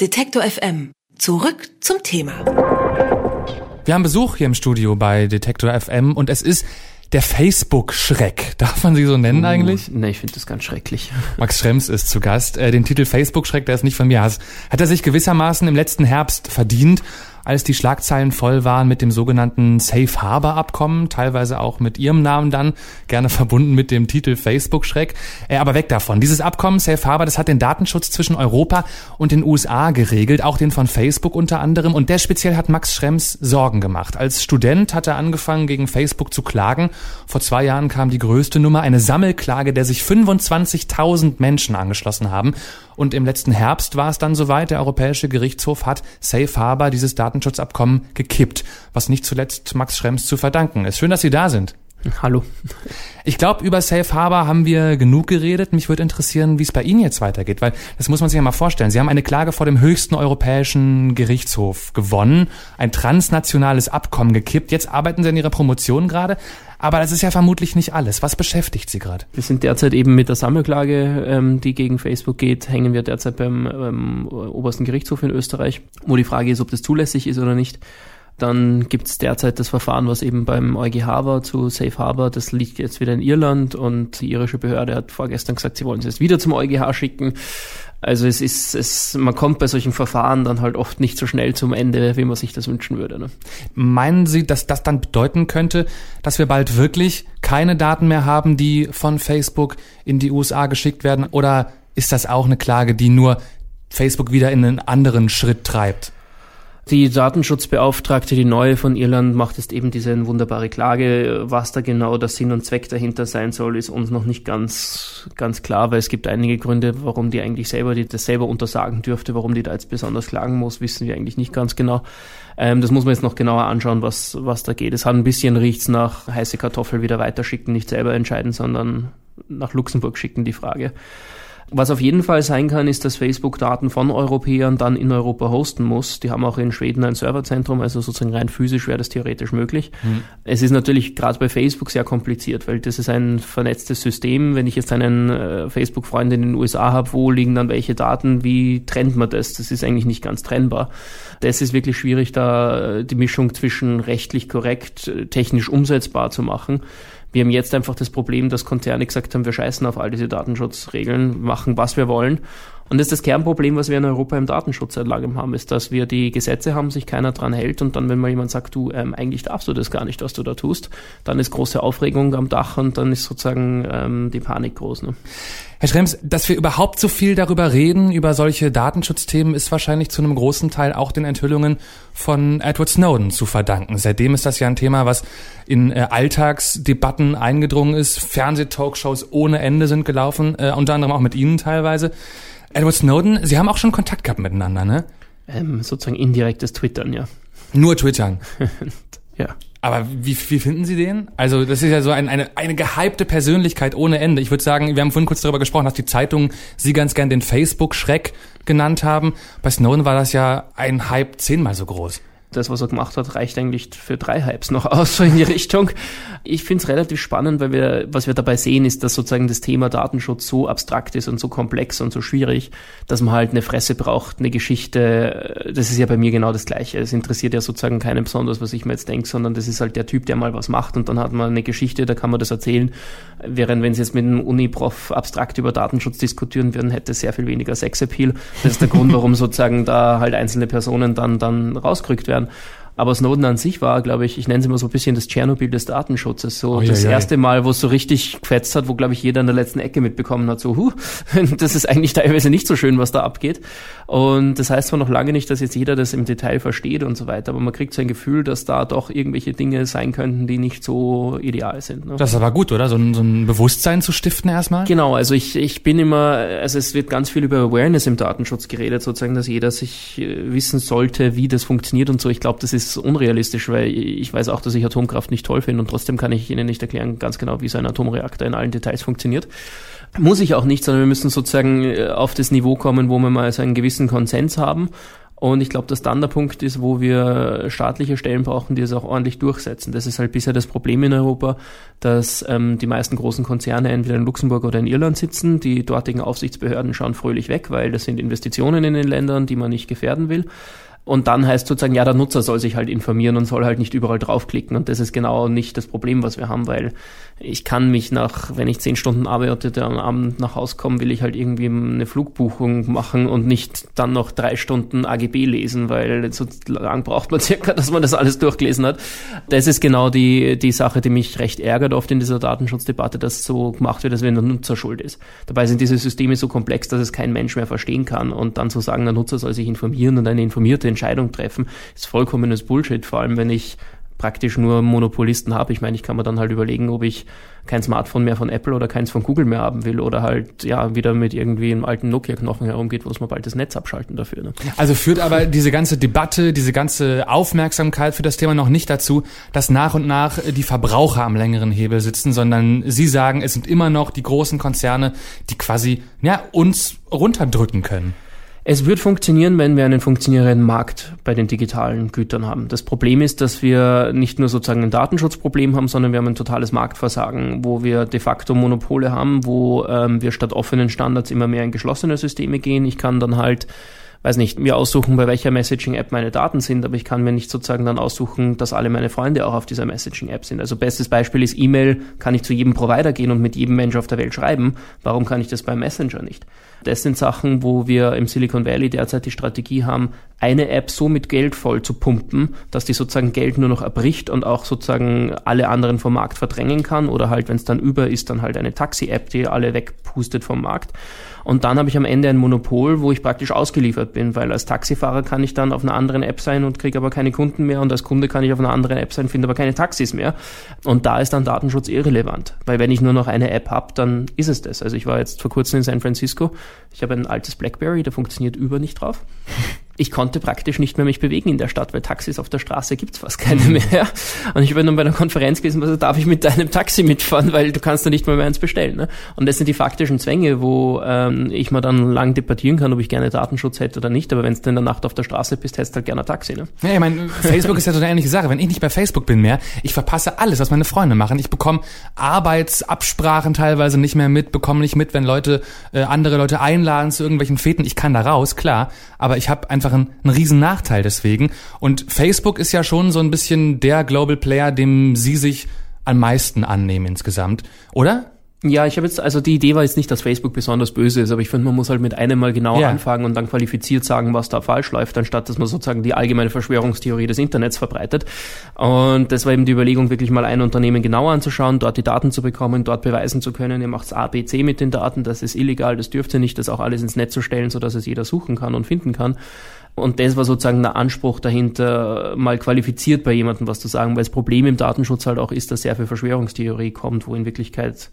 Detektor FM. Zurück zum Thema. Wir haben Besuch hier im Studio bei Detektor FM und es ist der Facebook-Schreck. Darf man sie so nennen uh, eigentlich? Nee, ich finde das ganz schrecklich. Max Schrems ist zu Gast. Äh, den Titel Facebook-Schreck, der ist nicht von mir. Hat er sich gewissermaßen im letzten Herbst verdient als die Schlagzeilen voll waren mit dem sogenannten Safe Harbor Abkommen, teilweise auch mit ihrem Namen dann, gerne verbunden mit dem Titel Facebook-Schreck. Äh, aber weg davon. Dieses Abkommen Safe Harbor, das hat den Datenschutz zwischen Europa und den USA geregelt, auch den von Facebook unter anderem. Und der speziell hat Max Schrems Sorgen gemacht. Als Student hat er angefangen, gegen Facebook zu klagen. Vor zwei Jahren kam die größte Nummer, eine Sammelklage, der sich 25.000 Menschen angeschlossen haben. Und im letzten Herbst war es dann soweit, der Europäische Gerichtshof hat Safe Harbor, dieses Datenschutzabkommen, gekippt, was nicht zuletzt Max Schrems zu verdanken ist. Schön, dass Sie da sind. Hallo. Ich glaube, über Safe Harbor haben wir genug geredet. Mich würde interessieren, wie es bei Ihnen jetzt weitergeht, weil das muss man sich ja mal vorstellen. Sie haben eine Klage vor dem höchsten europäischen Gerichtshof gewonnen, ein transnationales Abkommen gekippt. Jetzt arbeiten Sie an Ihrer Promotion gerade. Aber das ist ja vermutlich nicht alles. Was beschäftigt Sie gerade? Wir sind derzeit eben mit der Sammelklage, ähm, die gegen Facebook geht, hängen wir derzeit beim ähm, obersten Gerichtshof in Österreich, wo die Frage ist, ob das zulässig ist oder nicht. Dann gibt es derzeit das Verfahren, was eben beim EuGH war zu Safe Harbor. Das liegt jetzt wieder in Irland und die irische Behörde hat vorgestern gesagt, sie wollen es jetzt wieder zum EuGH schicken. Also es ist, es, man kommt bei solchen Verfahren dann halt oft nicht so schnell zum Ende, wie man sich das wünschen würde. Ne? Meinen Sie, dass das dann bedeuten könnte, dass wir bald wirklich keine Daten mehr haben, die von Facebook in die USA geschickt werden? Oder ist das auch eine Klage, die nur Facebook wieder in einen anderen Schritt treibt? Die Datenschutzbeauftragte, die neue von Irland, macht jetzt eben diese wunderbare Klage. Was da genau der Sinn und Zweck dahinter sein soll, ist uns noch nicht ganz, ganz klar, weil es gibt einige Gründe, warum die eigentlich selber, die das selber untersagen dürfte, warum die da jetzt besonders klagen muss, wissen wir eigentlich nicht ganz genau. Ähm, das muss man jetzt noch genauer anschauen, was, was da geht. Es hat ein bisschen riecht's nach heiße Kartoffel wieder weiterschicken, nicht selber entscheiden, sondern nach Luxemburg schicken, die Frage. Was auf jeden Fall sein kann, ist, dass Facebook Daten von Europäern dann in Europa hosten muss. Die haben auch in Schweden ein Serverzentrum, also sozusagen rein physisch wäre das theoretisch möglich. Mhm. Es ist natürlich gerade bei Facebook sehr kompliziert, weil das ist ein vernetztes System. Wenn ich jetzt einen äh, Facebook-Freund in den USA habe, wo liegen dann welche Daten? Wie trennt man das? Das ist eigentlich nicht ganz trennbar. Das ist wirklich schwierig, da äh, die Mischung zwischen rechtlich korrekt, äh, technisch umsetzbar zu machen. Wir haben jetzt einfach das Problem, dass Konzerne gesagt haben, wir scheißen auf all diese Datenschutzregeln, machen was wir wollen. Und das ist das Kernproblem, was wir in Europa im Datenschutz seit langem haben, ist, dass wir die Gesetze haben, sich keiner dran hält und dann, wenn mal jemand sagt, du, ähm, eigentlich darfst du das gar nicht, was du da tust, dann ist große Aufregung am Dach und dann ist sozusagen ähm, die Panik groß. Ne? Herr Schrems, dass wir überhaupt so viel darüber reden, über solche Datenschutzthemen, ist wahrscheinlich zu einem großen Teil auch den Enthüllungen von Edward Snowden zu verdanken. Seitdem ist das ja ein Thema, was in äh, Alltagsdebatten eingedrungen ist. Fernsehtalkshows ohne Ende sind gelaufen, äh, unter anderem auch mit Ihnen teilweise. Edward Snowden, Sie haben auch schon Kontakt gehabt miteinander, ne? Ähm, sozusagen indirektes Twittern, ja. Nur Twittern. ja. Aber wie, wie finden Sie den? Also das ist ja so ein, eine, eine gehypte Persönlichkeit ohne Ende. Ich würde sagen, wir haben vorhin kurz darüber gesprochen, dass die Zeitungen Sie ganz gern den Facebook-Schreck genannt haben. Bei Snowden war das ja ein Hype zehnmal so groß das, was er gemacht hat, reicht eigentlich für drei Hypes noch aus, so in die Richtung. Ich finde es relativ spannend, weil wir, was wir dabei sehen, ist, dass sozusagen das Thema Datenschutz so abstrakt ist und so komplex und so schwierig, dass man halt eine Fresse braucht, eine Geschichte. Das ist ja bei mir genau das Gleiche. Es interessiert ja sozusagen keinen besonders, was ich mir jetzt denke, sondern das ist halt der Typ, der mal was macht und dann hat man eine Geschichte, da kann man das erzählen. Während wenn sie jetzt mit einem Uni-Prof abstrakt über Datenschutz diskutieren würden, hätte sehr viel weniger Sexappeal. Das ist der Grund, warum sozusagen da halt einzelne Personen dann, dann rausgerückt werden. den. Aber Snowden an sich war, glaube ich, ich nenne es immer so ein bisschen das Tschernobyl des Datenschutzes. So oh, das ja, erste Mal, wo es so richtig gefetzt hat, wo, glaube ich, jeder in der letzten Ecke mitbekommen hat, so, huh, das ist eigentlich teilweise nicht so schön, was da abgeht. Und das heißt zwar noch lange nicht, dass jetzt jeder das im Detail versteht und so weiter, aber man kriegt so ein Gefühl, dass da doch irgendwelche Dinge sein könnten, die nicht so ideal sind. Ne? Das ist aber gut, oder? So ein, so ein Bewusstsein zu stiften erstmal? Genau, also ich, ich bin immer, also es wird ganz viel über Awareness im Datenschutz geredet, sozusagen, dass jeder sich äh, wissen sollte, wie das funktioniert und so. Ich glaube, das ist unrealistisch, weil ich weiß auch, dass ich Atomkraft nicht toll finde und trotzdem kann ich Ihnen nicht erklären ganz genau, wie so ein Atomreaktor in allen Details funktioniert. Muss ich auch nicht, sondern wir müssen sozusagen äh, auf das Niveau kommen, wo wir mal so einen gewissen Konsens haben Und ich glaube, dass dann der Punkt ist, wo wir staatliche Stellen brauchen, die es auch ordentlich durchsetzen. Das ist halt bisher das Problem in Europa, dass ähm, die meisten großen Konzerne entweder in Luxemburg oder in Irland sitzen. Die dortigen Aufsichtsbehörden schauen fröhlich weg, weil das sind Investitionen in den Ländern, die man nicht gefährden will. Und dann heißt sozusagen, ja, der Nutzer soll sich halt informieren und soll halt nicht überall draufklicken. Und das ist genau nicht das Problem, was wir haben, weil ich kann mich nach, wenn ich zehn Stunden arbeite, am Abend nach Hause kommen, will ich halt irgendwie eine Flugbuchung machen und nicht dann noch drei Stunden AGB lesen, weil so lang braucht man circa, dass man das alles durchgelesen hat. Das ist genau die, die Sache, die mich recht ärgert oft in dieser Datenschutzdebatte, dass so gemacht wird, als wenn der Nutzer schuld ist. Dabei sind diese Systeme so komplex, dass es kein Mensch mehr verstehen kann und dann zu sagen, der Nutzer soll sich informieren und eine informierte Entscheidung treffen, ist vollkommenes Bullshit, vor allem wenn ich praktisch nur Monopolisten habe. Ich meine, ich kann mir dann halt überlegen, ob ich kein Smartphone mehr von Apple oder keins von Google mehr haben will oder halt ja wieder mit irgendwie einem alten Nokia-Knochen herumgeht, wo es mal bald das Netz abschalten dafür. Ne? Also führt aber diese ganze Debatte, diese ganze Aufmerksamkeit für das Thema noch nicht dazu, dass nach und nach die Verbraucher am längeren Hebel sitzen, sondern Sie sagen, es sind immer noch die großen Konzerne, die quasi ja, uns runterdrücken können. Es wird funktionieren, wenn wir einen funktionierenden Markt bei den digitalen Gütern haben. Das Problem ist, dass wir nicht nur sozusagen ein Datenschutzproblem haben, sondern wir haben ein totales Marktversagen, wo wir de facto Monopole haben, wo ähm, wir statt offenen Standards immer mehr in geschlossene Systeme gehen. Ich kann dann halt weiß nicht, mir aussuchen, bei welcher Messaging-App meine Daten sind, aber ich kann mir nicht sozusagen dann aussuchen, dass alle meine Freunde auch auf dieser Messaging-App sind. Also bestes Beispiel ist E-Mail, kann ich zu jedem Provider gehen und mit jedem Mensch auf der Welt schreiben. Warum kann ich das beim Messenger nicht? Das sind Sachen, wo wir im Silicon Valley derzeit die Strategie haben, eine App so mit Geld voll zu pumpen, dass die sozusagen Geld nur noch erbricht und auch sozusagen alle anderen vom Markt verdrängen kann oder halt, wenn es dann über ist, dann halt eine Taxi-App, die alle wegpustet vom Markt. Und dann habe ich am Ende ein Monopol, wo ich praktisch ausgeliefert bin, weil als Taxifahrer kann ich dann auf einer anderen App sein und kriege aber keine Kunden mehr und als Kunde kann ich auf einer anderen App sein, finde aber keine Taxis mehr. Und da ist dann Datenschutz irrelevant, weil wenn ich nur noch eine App habe, dann ist es das. Also ich war jetzt vor kurzem in San Francisco, ich habe ein altes BlackBerry, da funktioniert über nicht drauf ich konnte praktisch nicht mehr mich bewegen in der Stadt, weil Taxis auf der Straße gibt's fast keine mhm. mehr. Und ich bin dann bei einer Konferenz gewesen, also darf ich mit deinem Taxi mitfahren, weil du kannst da nicht mal mehr eins bestellen. Ne? Und das sind die faktischen Zwänge, wo ähm, ich mir dann lang debattieren kann, ob ich gerne Datenschutz hätte oder nicht. Aber wenn du in der Nacht auf der Straße bist, hättest du halt gerne ein Taxi. Ne? Ja, ich meine, Facebook ist ja so eine ähnliche Sache. Wenn ich nicht bei Facebook bin mehr, ich verpasse alles, was meine Freunde machen. Ich bekomme Arbeitsabsprachen teilweise nicht mehr mit, bekomme nicht mit, wenn Leute äh, andere Leute einladen zu irgendwelchen Feten. Ich kann da raus, klar, aber ich habe einfach einfach ein, ein riesen Nachteil deswegen. Und Facebook ist ja schon so ein bisschen der Global Player, dem sie sich am meisten annehmen insgesamt, oder? Ja, ich habe jetzt, also die Idee war jetzt nicht, dass Facebook besonders böse ist, aber ich finde, man muss halt mit einem mal genau ja. anfangen und dann qualifiziert sagen, was da falsch läuft, anstatt dass man sozusagen die allgemeine Verschwörungstheorie des Internets verbreitet. Und das war eben die Überlegung, wirklich mal ein Unternehmen genauer anzuschauen, dort die Daten zu bekommen, dort beweisen zu können, ihr macht's A, B, C mit den Daten, das ist illegal, das dürft ihr nicht, das auch alles ins Netz zu stellen, sodass es jeder suchen kann und finden kann. Und das war sozusagen der Anspruch dahinter, mal qualifiziert bei jemandem was zu sagen, weil das Problem im Datenschutz halt auch ist, dass sehr viel Verschwörungstheorie kommt, wo in Wirklichkeit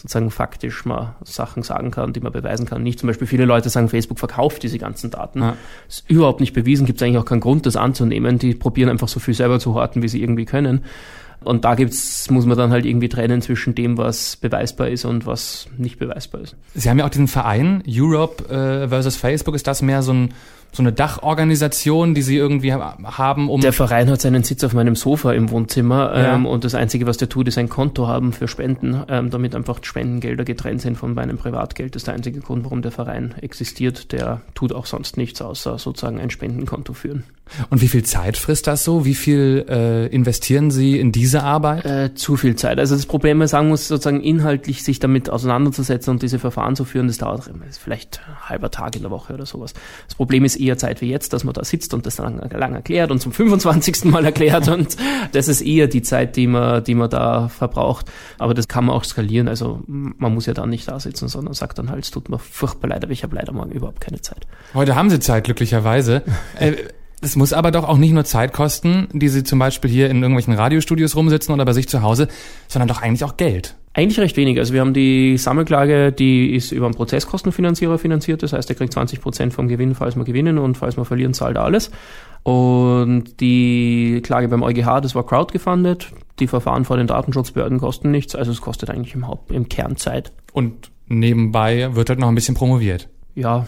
sozusagen faktisch mal Sachen sagen kann, die man beweisen kann. Nicht zum Beispiel viele Leute sagen, Facebook verkauft diese ganzen Daten. Ja. Ist überhaupt nicht bewiesen, gibt es eigentlich auch keinen Grund, das anzunehmen. Die probieren einfach so viel selber zu horten, wie sie irgendwie können. Und da gibt's, muss man dann halt irgendwie trennen zwischen dem, was beweisbar ist und was nicht beweisbar ist. Sie haben ja auch diesen Verein Europe äh, versus Facebook. Ist das mehr so ein so eine Dachorganisation, die sie irgendwie haben, um. Der Verein hat seinen Sitz auf meinem Sofa im Wohnzimmer ja. ähm, und das Einzige, was der tut, ist ein Konto haben für Spenden, ähm, damit einfach Spendengelder getrennt sind von meinem Privatgeld. Das ist der einzige Grund, warum der Verein existiert. Der tut auch sonst nichts, außer sozusagen ein Spendenkonto führen. Und wie viel Zeit frisst das so? Wie viel äh, investieren Sie in diese Arbeit? Äh, zu viel Zeit. Also das Problem, man sagen muss, sozusagen inhaltlich sich damit auseinanderzusetzen und diese Verfahren zu führen, das dauert vielleicht ein halber Tag in der Woche oder sowas. Das Problem ist eher Zeit wie jetzt, dass man da sitzt und das dann lang erklärt und zum 25. Mal erklärt und das ist eher die Zeit, die man, die man da verbraucht. Aber das kann man auch skalieren. Also man muss ja dann nicht da sitzen, sondern sagt dann halt, es tut mir furchtbar leid, aber ich habe leider morgen überhaupt keine Zeit. Heute haben Sie Zeit, glücklicherweise. äh, es muss aber doch auch nicht nur Zeit kosten, die Sie zum Beispiel hier in irgendwelchen Radiostudios rumsitzen oder bei sich zu Hause, sondern doch eigentlich auch Geld. Eigentlich recht wenig. Also wir haben die Sammelklage, die ist über einen Prozesskostenfinanzierer finanziert. Das heißt, er kriegt 20 Prozent vom Gewinn, falls wir gewinnen und falls wir verlieren, zahlt er alles. Und die Klage beim EuGH, das war crowdgefundet. Die Verfahren vor den Datenschutzbehörden kosten nichts. Also es kostet eigentlich im Haupt, im Kern Zeit. Und nebenbei wird halt noch ein bisschen promoviert. Ja.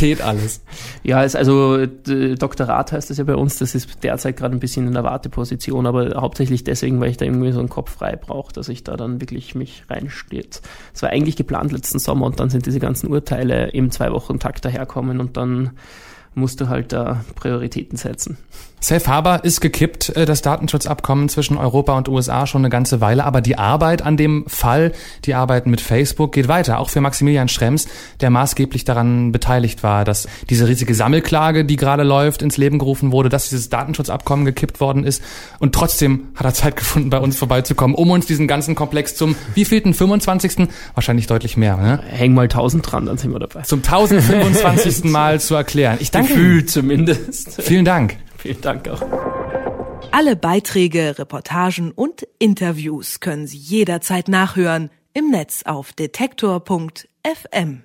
Geht alles. Ja, ist also Dr. Rat heißt das ja bei uns, das ist derzeit gerade ein bisschen in der Warteposition, aber hauptsächlich deswegen, weil ich da irgendwie so einen Kopf frei brauche, dass ich da dann wirklich mich reinstürze. Es war eigentlich geplant letzten Sommer und dann sind diese ganzen Urteile im zwei Wochen Takt daherkommen und dann musst du halt da Prioritäten setzen. Safe Harbor ist gekippt, äh, das Datenschutzabkommen zwischen Europa und USA schon eine ganze Weile, aber die Arbeit an dem Fall, die Arbeit mit Facebook geht weiter, auch für Maximilian Schrems, der maßgeblich daran beteiligt war, dass diese riesige Sammelklage, die gerade läuft, ins Leben gerufen wurde, dass dieses Datenschutzabkommen gekippt worden ist und trotzdem hat er Zeit gefunden, bei uns vorbeizukommen, um uns diesen ganzen Komplex zum wievielten 25. wahrscheinlich deutlich mehr, ne? Häng mal 1000 dran, dann sind wir dabei. Zum 1025. Mal zu erklären. Ich danke Gefühl zumindest. Vielen Dank. Vielen Dank auch. Alle Beiträge, Reportagen und Interviews können Sie jederzeit nachhören im Netz auf detektor.fm.